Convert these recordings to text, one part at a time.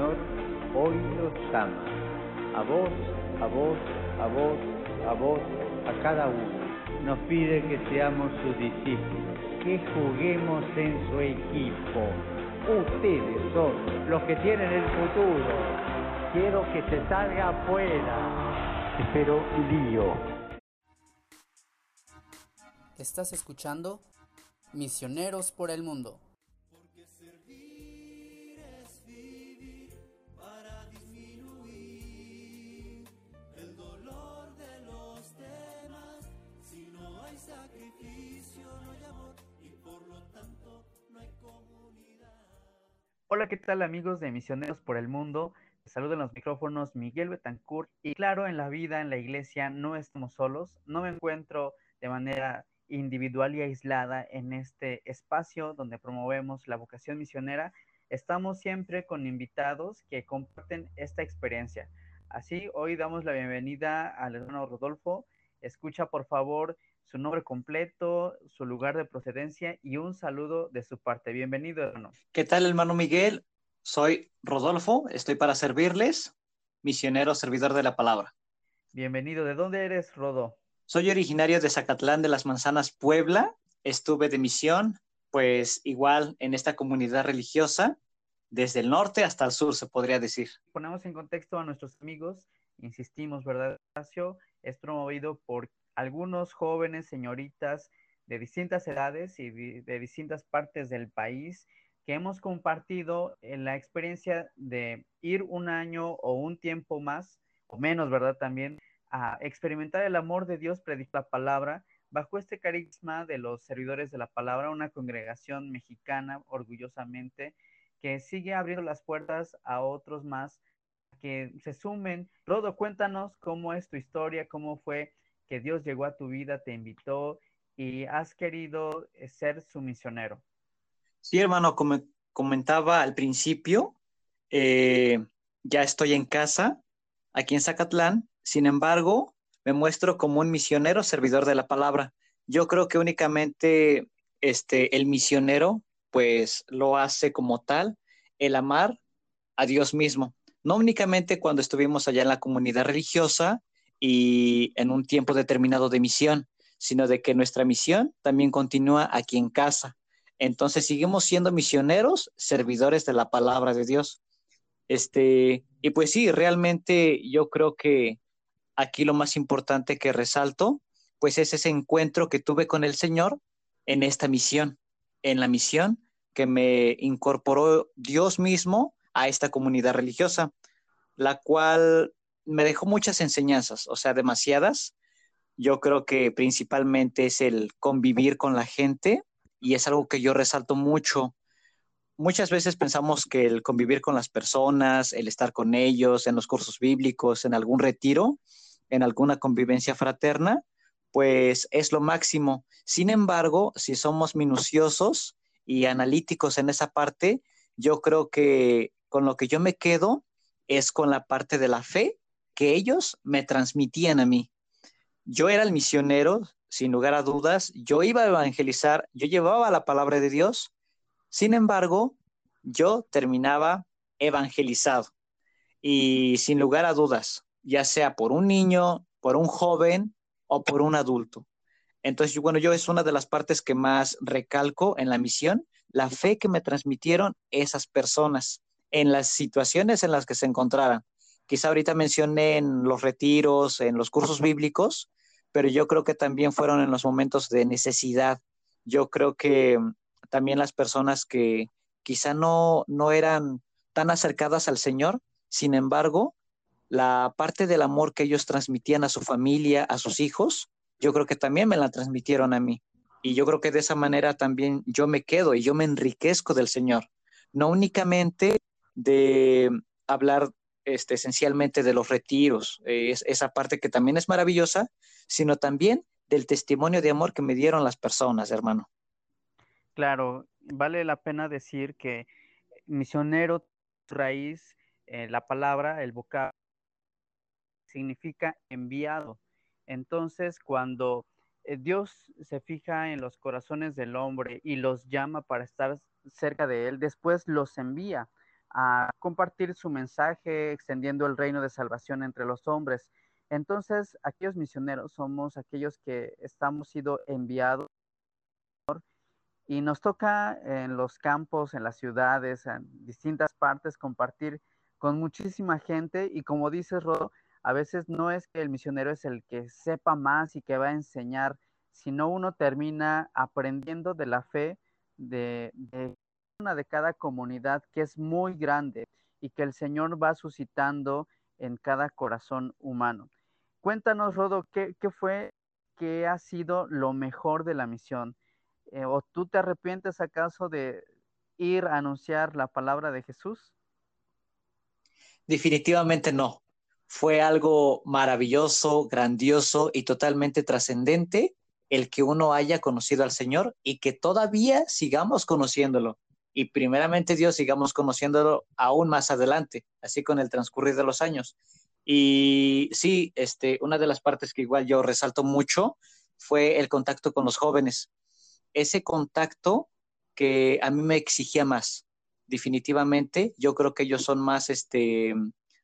Señor hoy los ama. A vos, a vos, a vos, a vos, a cada uno. Nos pide que seamos sus discípulos, que juguemos en su equipo. Ustedes son los que tienen el futuro. Quiero que se salga afuera. Espero lío. Estás escuchando Misioneros por el Mundo. Hola, ¿qué tal amigos de Misioneros por el Mundo? Saludo en los micrófonos Miguel Betancourt y claro, en la vida, en la iglesia, no estamos solos, no me encuentro de manera individual y aislada en este espacio donde promovemos la vocación misionera. Estamos siempre con invitados que comparten esta experiencia. Así, hoy damos la bienvenida al hermano Rodolfo. Escucha, por favor, su nombre completo, su lugar de procedencia y un saludo de su parte. Bienvenido, hermano. ¿Qué tal, hermano Miguel? Soy Rodolfo, estoy para servirles, misionero, servidor de la palabra. Bienvenido. ¿De dónde eres, Rodo? Soy originario de Zacatlán de las Manzanas, Puebla. Estuve de misión, pues igual en esta comunidad religiosa, desde el norte hasta el sur, se podría decir. Ponemos en contexto a nuestros amigos, insistimos, ¿verdad? es promovido por algunos jóvenes señoritas de distintas edades y de distintas partes del país que hemos compartido la experiencia de ir un año o un tiempo más, o menos, ¿verdad? También a experimentar el amor de Dios, predicar la palabra, bajo este carisma de los servidores de la palabra, una congregación mexicana, orgullosamente, que sigue abriendo las puertas a otros más que se sumen. Rodo, cuéntanos cómo es tu historia, cómo fue que Dios llegó a tu vida, te invitó y has querido eh, ser su misionero. Sí, hermano, como comentaba al principio, eh, ya estoy en casa, aquí en Zacatlán, sin embargo, me muestro como un misionero servidor de la palabra. Yo creo que únicamente este, el misionero, pues lo hace como tal, el amar a Dios mismo. No únicamente cuando estuvimos allá en la comunidad religiosa, y en un tiempo determinado de misión, sino de que nuestra misión también continúa aquí en casa. Entonces seguimos siendo misioneros, servidores de la palabra de Dios. Este, y pues sí, realmente yo creo que aquí lo más importante que resalto, pues es ese encuentro que tuve con el Señor en esta misión, en la misión que me incorporó Dios mismo a esta comunidad religiosa, la cual me dejó muchas enseñanzas, o sea, demasiadas. Yo creo que principalmente es el convivir con la gente y es algo que yo resalto mucho. Muchas veces pensamos que el convivir con las personas, el estar con ellos en los cursos bíblicos, en algún retiro, en alguna convivencia fraterna, pues es lo máximo. Sin embargo, si somos minuciosos y analíticos en esa parte, yo creo que con lo que yo me quedo es con la parte de la fe que ellos me transmitían a mí. Yo era el misionero, sin lugar a dudas, yo iba a evangelizar, yo llevaba la palabra de Dios, sin embargo, yo terminaba evangelizado. Y sin lugar a dudas, ya sea por un niño, por un joven o por un adulto. Entonces, bueno, yo es una de las partes que más recalco en la misión, la fe que me transmitieron esas personas en las situaciones en las que se encontraran. Quizá ahorita mencioné en los retiros, en los cursos bíblicos, pero yo creo que también fueron en los momentos de necesidad. Yo creo que mm, también las personas que quizá no, no eran tan acercadas al Señor, sin embargo, la parte del amor que ellos transmitían a su familia, a sus hijos, yo creo que también me la transmitieron a mí. Y yo creo que de esa manera también yo me quedo y yo me enriquezco del Señor. No únicamente de hablar este, esencialmente de los retiros, es, esa parte que también es maravillosa, sino también del testimonio de amor que me dieron las personas, hermano. Claro, vale la pena decir que misionero, raíz, eh, la palabra, el vocablo, significa enviado. Entonces, cuando eh, Dios se fija en los corazones del hombre y los llama para estar cerca de él, después los envía a compartir su mensaje, extendiendo el reino de salvación entre los hombres. Entonces, aquellos misioneros somos aquellos que estamos sido enviados y nos toca en los campos, en las ciudades, en distintas partes compartir con muchísima gente y como dices, Rodo, a veces no es que el misionero es el que sepa más y que va a enseñar, sino uno termina aprendiendo de la fe de, de una de cada comunidad que es muy grande y que el Señor va suscitando en cada corazón humano. Cuéntanos, Rodo, ¿qué, fue, qué ha sido lo mejor de la misión? Eh, ¿O tú te arrepientes acaso de ir a anunciar la palabra de Jesús? Definitivamente no. Fue algo maravilloso, grandioso y totalmente trascendente el que uno haya conocido al Señor y que todavía sigamos conociéndolo. Y primeramente Dios sigamos conociéndolo aún más adelante, así con el transcurrir de los años. Y sí, este, una de las partes que igual yo resalto mucho fue el contacto con los jóvenes. Ese contacto que a mí me exigía más, definitivamente. Yo creo que ellos son más, este,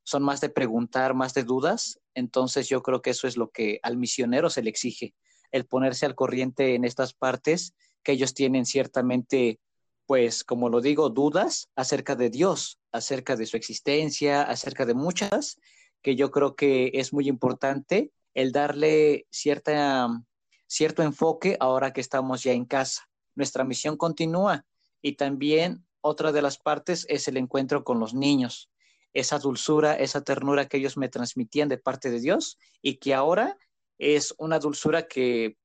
son más de preguntar, más de dudas. Entonces yo creo que eso es lo que al misionero se le exige, el ponerse al corriente en estas partes que ellos tienen ciertamente, pues, como lo digo, dudas acerca de Dios, acerca de su existencia, acerca de muchas que yo creo que es muy importante el darle cierta, cierto enfoque ahora que estamos ya en casa. Nuestra misión continúa y también otra de las partes es el encuentro con los niños, esa dulzura, esa ternura que ellos me transmitían de parte de Dios y que ahora es una dulzura que,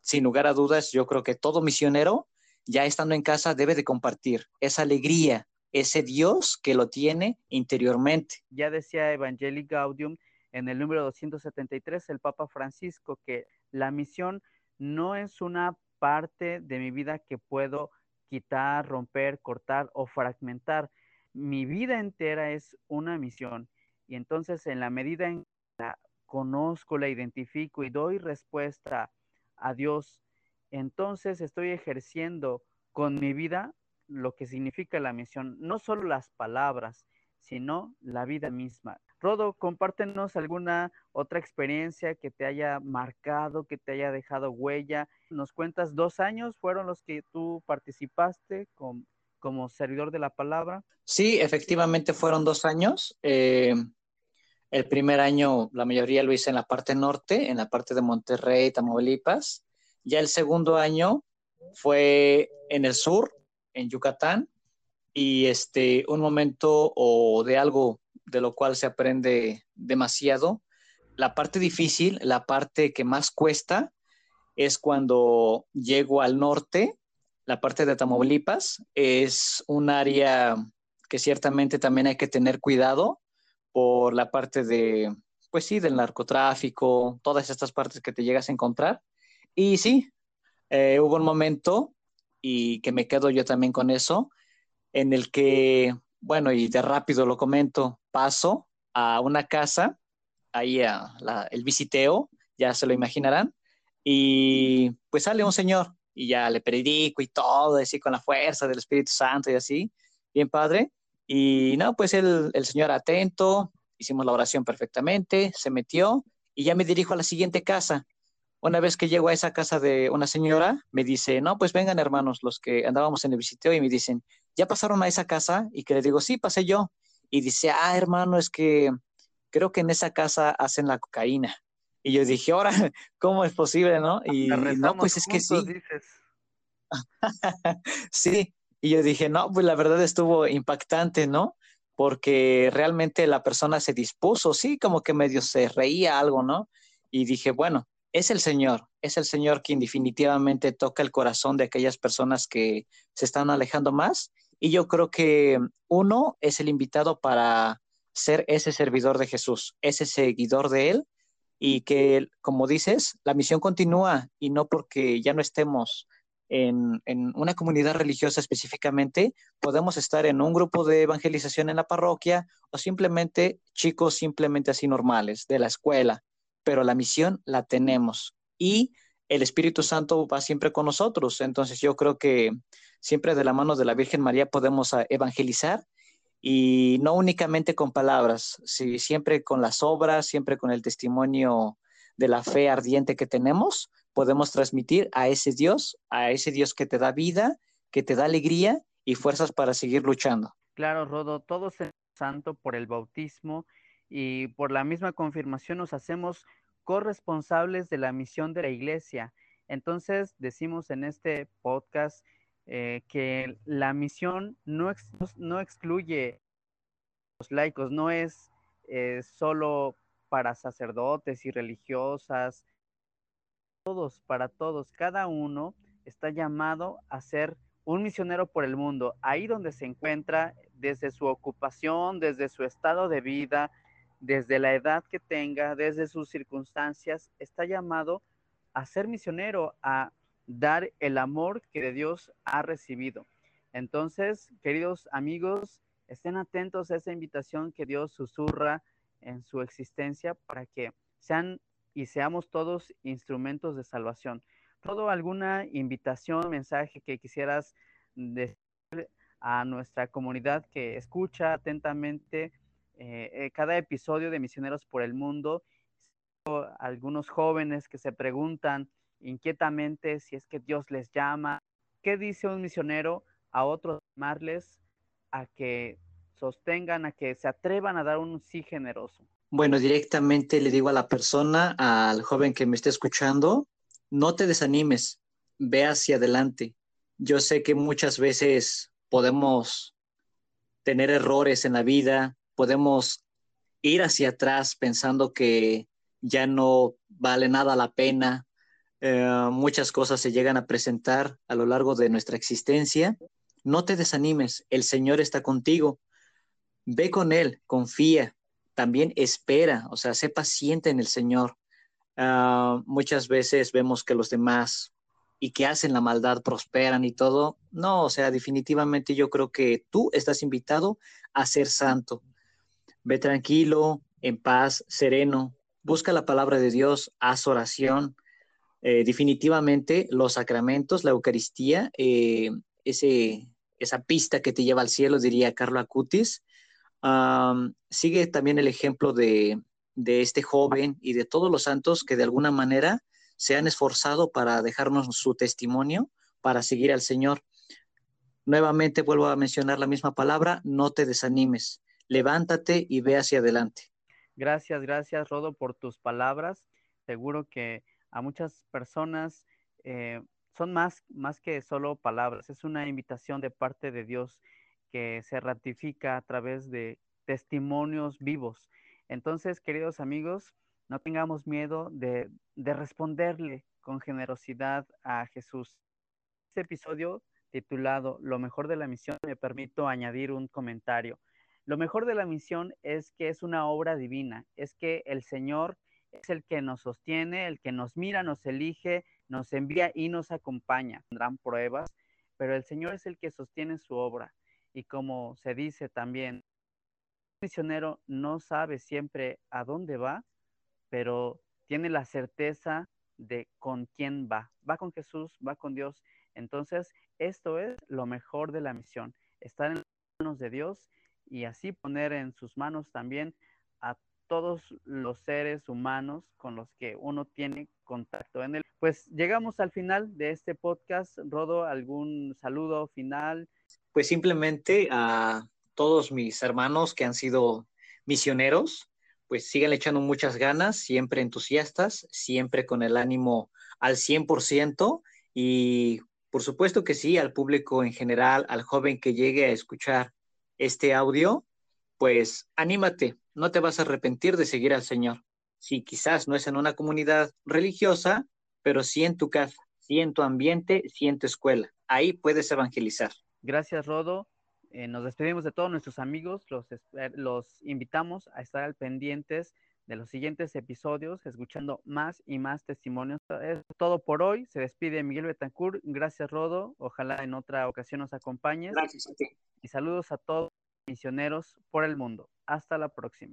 sin lugar a dudas, yo creo que todo misionero, ya estando en casa, debe de compartir esa alegría, ese Dios que lo tiene interiormente. Ya decía Evangelii Gaudium en el número 273, el Papa Francisco, que la misión no es una parte de mi vida que puedo quitar, romper, cortar o fragmentar. Mi vida entera es una misión. Y entonces en la medida en que la conozco, la identifico y doy respuesta a Dios, entonces estoy ejerciendo con mi vida lo que significa la misión, no solo las palabras, sino la vida misma. Rodo, compártenos alguna otra experiencia que te haya marcado, que te haya dejado huella. Nos cuentas, dos años fueron los que tú participaste como servidor de la palabra. Sí, efectivamente fueron dos años. Eh, el primer año, la mayoría lo hice en la parte norte, en la parte de Monterrey, Tamaulipas. Ya el segundo año fue en el sur, en Yucatán y este, un momento o de algo de lo cual se aprende demasiado. La parte difícil, la parte que más cuesta, es cuando llego al norte, la parte de Tamaulipas, es un área que ciertamente también hay que tener cuidado por la parte de, pues sí, del narcotráfico, todas estas partes que te llegas a encontrar. Y sí, eh, hubo un momento y que me quedo yo también con eso, en el que, bueno, y de rápido lo comento, paso a una casa, ahí el visiteo, ya se lo imaginarán, y pues sale un señor y ya le predico y todo, así con la fuerza del Espíritu Santo y así, bien padre. Y no, pues el señor atento, hicimos la oración perfectamente, se metió y ya me dirijo a la siguiente casa. Una vez que llego a esa casa de una señora, me dice, no, pues vengan hermanos, los que andábamos en el visiteo, y me dicen, ¿ya pasaron a esa casa? Y que le digo, sí, pasé yo. Y dice, ah, hermano, es que creo que en esa casa hacen la cocaína. Y yo dije, ahora, ¿cómo es posible, no? Y no, pues es que sí. sí, y yo dije, no, pues la verdad estuvo impactante, ¿no? Porque realmente la persona se dispuso, sí, como que medio se reía algo, ¿no? Y dije, bueno, es el Señor, es el Señor quien definitivamente toca el corazón de aquellas personas que se están alejando más. Y yo creo que uno es el invitado para ser ese servidor de Jesús, ese seguidor de Él, y que, como dices, la misión continúa y no porque ya no estemos en, en, una comunidad religiosa específicamente, podemos estar en un grupo de evangelización en la parroquia o simplemente chicos simplemente así normales de la escuela pero la misión la tenemos y el Espíritu Santo va siempre con nosotros. Entonces yo creo que siempre de la mano de la Virgen María podemos ah, evangelizar y no únicamente con palabras, sí, siempre con las obras, siempre con el testimonio de la fe ardiente que tenemos, podemos transmitir a ese Dios, a ese Dios que te da vida, que te da alegría y fuerzas para seguir luchando. Claro, Rodo, todos en santo por el bautismo y por la misma confirmación nos hacemos corresponsables de la misión de la iglesia. Entonces, decimos en este podcast eh, que la misión no, no excluye los laicos, no es eh, solo para sacerdotes y religiosas, todos, para todos, cada uno está llamado a ser un misionero por el mundo, ahí donde se encuentra, desde su ocupación, desde su estado de vida, desde la edad que tenga, desde sus circunstancias, está llamado a ser misionero, a dar el amor que de Dios ha recibido. Entonces, queridos amigos, estén atentos a esa invitación que Dios susurra en su existencia para que sean y seamos todos instrumentos de salvación. ¿Todo alguna invitación, mensaje que quisieras decir a nuestra comunidad que escucha atentamente eh, eh, cada episodio de Misioneros por el Mundo? Algunos jóvenes que se preguntan inquietamente si es que Dios les llama. ¿Qué dice un misionero a otros llamarles a que sostengan, a que se atrevan a dar un sí generoso? Bueno, directamente le digo a la persona, al joven que me esté escuchando, no te desanimes, ve hacia adelante. Yo sé que muchas veces podemos tener errores en la vida, podemos ir hacia atrás pensando que ya no vale nada la pena, eh, muchas cosas se llegan a presentar a lo largo de nuestra existencia. No te desanimes, el Señor está contigo. Ve con Él, confía, también espera, o sea, sé paciente en el Señor. Ah, muchas veces vemos que los demás y que hacen la maldad prosperan y todo. No, o sea, definitivamente yo creo que tú estás invitado a ser santo. Ve tranquilo, en paz, sereno, busca la palabra de Dios, haz oración, eh, definitivamente los sacramentos, la Eucaristía, eh, ese, esa pista que te lleva al cielo, diría Carlo Acutis, sigue también el ejemplo de, este joven y de todos los santos que de alguna manera se han esforzado para dejarnos su testimonio, para seguir al Señor. Nuevamente vuelvo a mencionar la misma palabra, no te desanimes, levántate y ve hacia adelante. Gracias, gracias Rodo por tus palabras. Seguro que a muchas personas eh, son más, más que solo palabras, es una invitación de parte de Dios que se ratifica a través de testimonios vivos. Entonces, queridos amigos, no tengamos miedo de, de responderle con generosidad a Jesús. Este episodio titulado Lo mejor de la misión, me permito añadir un comentario. Lo mejor de la misión es que es una obra divina, es que el Señor es el que nos sostiene, el que nos mira, nos elige, nos envía y nos acompaña. Tendrán pruebas, pero el Señor es el que sostiene su obra. Y como se dice también, el misionero no sabe siempre a dónde va, pero tiene la certeza de con quién va. Va con Jesús, va con Dios. Entonces, esto es lo mejor de la misión, estar en manos de Dios y así poner en sus manos también a todos los seres humanos con los que uno tiene contacto en él. Pues llegamos al final de este podcast. Rodo, ¿algún saludo final? Pues simplemente a todos mis hermanos que han sido misioneros, pues sigan echando muchas ganas, siempre entusiastas, siempre con el ánimo al 100% y por supuesto que sí, al público en general, al joven que llegue a escuchar este audio, pues anímate, no te vas a arrepentir de seguir al Señor. Si quizás no es en una comunidad religiosa, pero sí en tu casa, sí en tu ambiente, sí en tu escuela. Ahí puedes evangelizar. Gracias, Rodo. Eh, nos despedimos de todos nuestros amigos. Los, los invitamos a estar al pendientes de los siguientes episodios, escuchando más y más testimonios. Es todo por hoy. Se despide Miguel Betancourt. Gracias, Rodo. Ojalá en otra ocasión nos acompañes. Gracias a ti. Y saludos a todos misioneros por el mundo. Hasta la próxima.